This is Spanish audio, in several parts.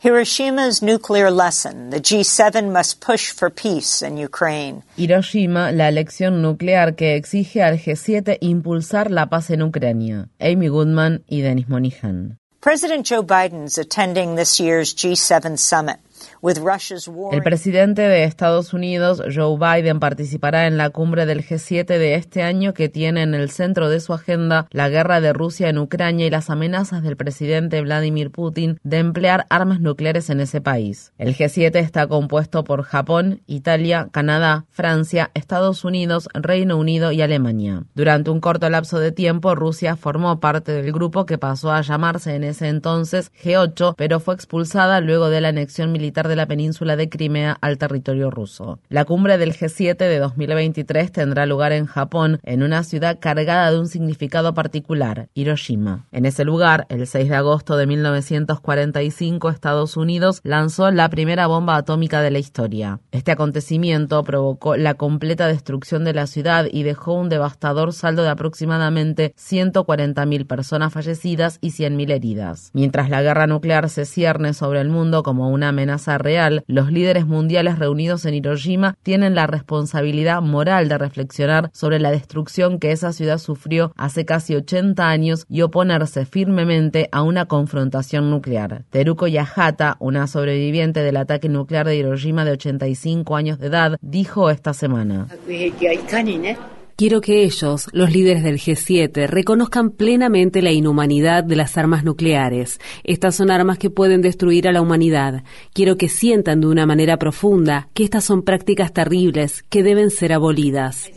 Hiroshima's nuclear lesson. The G7 must push for peace in Ukraine. Hiroshima, la lección nuclear que exige al G7 impulsar la paz en Ucrania. Amy Goodman y Denis Monihan. President Joe Biden's attending this year's G7 summit. El presidente de Estados Unidos, Joe Biden, participará en la cumbre del G7 de este año que tiene en el centro de su agenda la guerra de Rusia en Ucrania y las amenazas del presidente Vladimir Putin de emplear armas nucleares en ese país. El G7 está compuesto por Japón, Italia, Canadá, Francia, Estados Unidos, Reino Unido y Alemania. Durante un corto lapso de tiempo, Rusia formó parte del grupo que pasó a llamarse en ese entonces G8, pero fue expulsada luego de la anexión militar de la península de Crimea al territorio ruso. La cumbre del G7 de 2023 tendrá lugar en Japón, en una ciudad cargada de un significado particular, Hiroshima. En ese lugar, el 6 de agosto de 1945, Estados Unidos lanzó la primera bomba atómica de la historia. Este acontecimiento provocó la completa destrucción de la ciudad y dejó un devastador saldo de aproximadamente 140.000 personas fallecidas y 100.000 heridas. Mientras la guerra nuclear se cierne sobre el mundo como una amenaza real, los líderes mundiales reunidos en Hiroshima tienen la responsabilidad moral de reflexionar sobre la destrucción que esa ciudad sufrió hace casi 80 años y oponerse firmemente a una confrontación nuclear. Teruko Yahata, una sobreviviente del ataque nuclear de Hiroshima de 85 años de edad, dijo esta semana. Quiero que ellos, los líderes del G7, reconozcan plenamente la inhumanidad de las armas nucleares. Estas son armas que pueden destruir a la humanidad. Quiero que sientan de una manera profunda que estas son prácticas terribles que deben ser abolidas.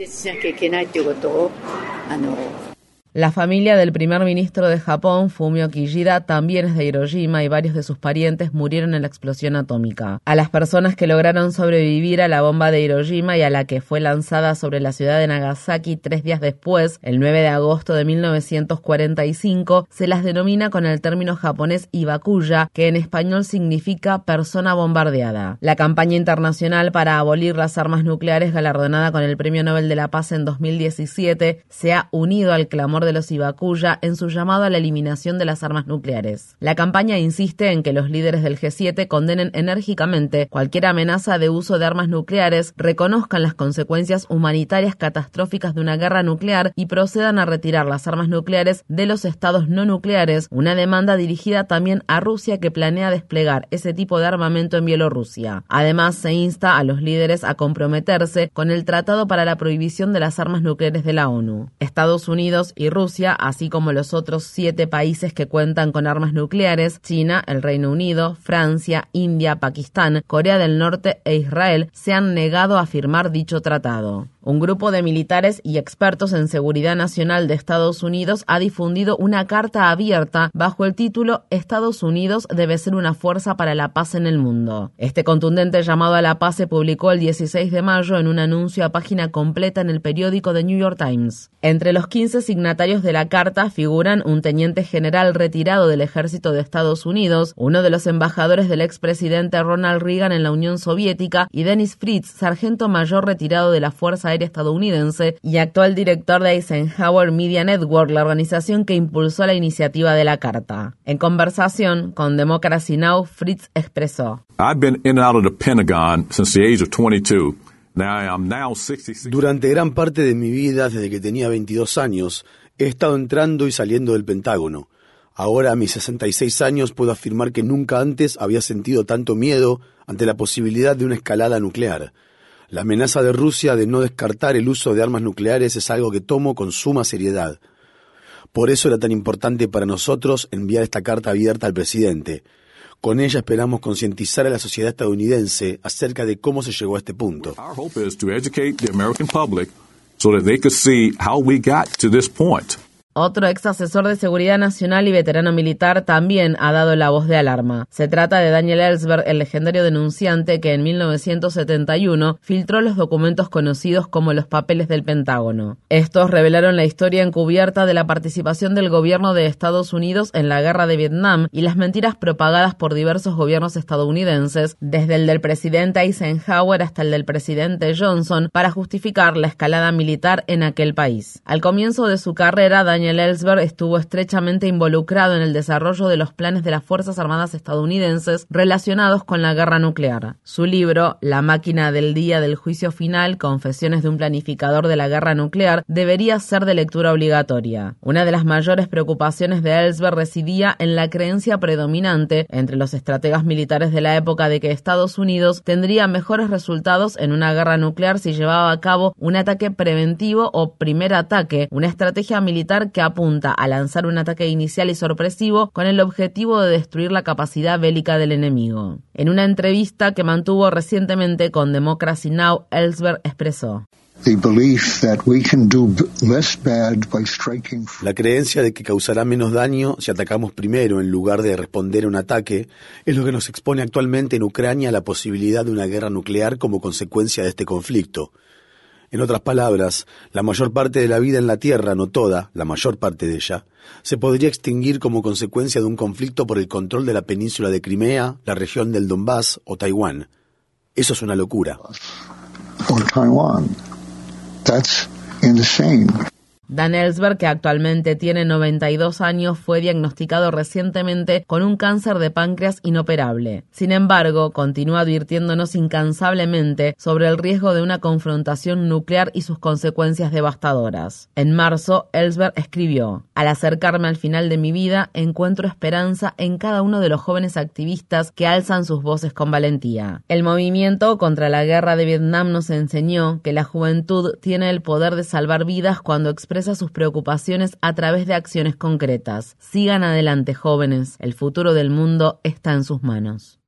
La familia del primer ministro de Japón, Fumio Kishida, también es de Hiroshima y varios de sus parientes murieron en la explosión atómica. A las personas que lograron sobrevivir a la bomba de Hiroshima y a la que fue lanzada sobre la ciudad de Nagasaki tres días después, el 9 de agosto de 1945, se las denomina con el término japonés Ibakuya, que en español significa persona bombardeada. La campaña internacional para abolir las armas nucleares galardonada con el Premio Nobel de la Paz en 2017 se ha unido al clamor de los Ibakuya en su llamado a la eliminación de las armas nucleares. La campaña insiste en que los líderes del G7 condenen enérgicamente cualquier amenaza de uso de armas nucleares, reconozcan las consecuencias humanitarias catastróficas de una guerra nuclear y procedan a retirar las armas nucleares de los estados no nucleares, una demanda dirigida también a Rusia que planea desplegar ese tipo de armamento en Bielorrusia. Además, se insta a los líderes a comprometerse con el Tratado para la Prohibición de las Armas Nucleares de la ONU. Estados Unidos y Rusia, así como los otros siete países que cuentan con armas nucleares, China, el Reino Unido, Francia, India, Pakistán, Corea del Norte e Israel, se han negado a firmar dicho tratado. Un grupo de militares y expertos en seguridad nacional de Estados Unidos ha difundido una carta abierta bajo el título Estados Unidos debe ser una fuerza para la paz en el mundo. Este contundente llamado a la paz se publicó el 16 de mayo en un anuncio a página completa en el periódico The New York Times. Entre los 15 signatarios de la carta figuran un teniente general retirado del ejército de Estados Unidos, uno de los embajadores del expresidente Ronald Reagan en la Unión Soviética y Dennis Fritz, sargento mayor retirado de la Fuerza Aérea estadounidense y actual director de Eisenhower Media Network, la organización que impulsó la iniciativa de la carta. En conversación con Democracy Now, Fritz expresó: Durante gran parte de mi vida, desde que tenía 22 años, he estado entrando y saliendo del Pentágono. Ahora, a mis 66 años, puedo afirmar que nunca antes había sentido tanto miedo ante la posibilidad de una escalada nuclear. La amenaza de Rusia de no descartar el uso de armas nucleares es algo que tomo con suma seriedad. Por eso era tan importante para nosotros enviar esta carta abierta al presidente. Con ella esperamos concientizar a la sociedad estadounidense acerca de cómo se llegó a este punto. Otro ex asesor de seguridad nacional y veterano militar también ha dado la voz de alarma. Se trata de Daniel Ellsberg, el legendario denunciante que en 1971 filtró los documentos conocidos como los papeles del Pentágono. Estos revelaron la historia encubierta de la participación del gobierno de Estados Unidos en la guerra de Vietnam y las mentiras propagadas por diversos gobiernos estadounidenses, desde el del presidente Eisenhower hasta el del presidente Johnson, para justificar la escalada militar en aquel país. Al comienzo de su carrera, Daniel Daniel Ellsberg estuvo estrechamente involucrado en el desarrollo de los planes de las Fuerzas Armadas estadounidenses relacionados con la guerra nuclear. Su libro, La máquina del día del juicio final, Confesiones de un planificador de la guerra nuclear, debería ser de lectura obligatoria. Una de las mayores preocupaciones de Ellsberg residía en la creencia predominante entre los estrategas militares de la época de que Estados Unidos tendría mejores resultados en una guerra nuclear si llevaba a cabo un ataque preventivo o primer ataque, una estrategia militar que apunta a lanzar un ataque inicial y sorpresivo con el objetivo de destruir la capacidad bélica del enemigo. En una entrevista que mantuvo recientemente con Democracy Now, Ellsberg expresó. La creencia de que causará menos daño si atacamos primero en lugar de responder a un ataque es lo que nos expone actualmente en Ucrania a la posibilidad de una guerra nuclear como consecuencia de este conflicto. En otras palabras, la mayor parte de la vida en la Tierra, no toda, la mayor parte de ella, se podría extinguir como consecuencia de un conflicto por el control de la península de Crimea, la región del Donbass o Taiwán. Eso es una locura. That's insane. Dan Ellsberg, que actualmente tiene 92 años, fue diagnosticado recientemente con un cáncer de páncreas inoperable. Sin embargo, continúa advirtiéndonos incansablemente sobre el riesgo de una confrontación nuclear y sus consecuencias devastadoras. En marzo, Ellsberg escribió, Al acercarme al final de mi vida, encuentro esperanza en cada uno de los jóvenes activistas que alzan sus voces con valentía. El movimiento contra la guerra de Vietnam nos enseñó que la juventud tiene el poder de salvar vidas cuando expresa sus preocupaciones a través de acciones concretas. Sigan adelante, jóvenes. El futuro del mundo está en sus manos.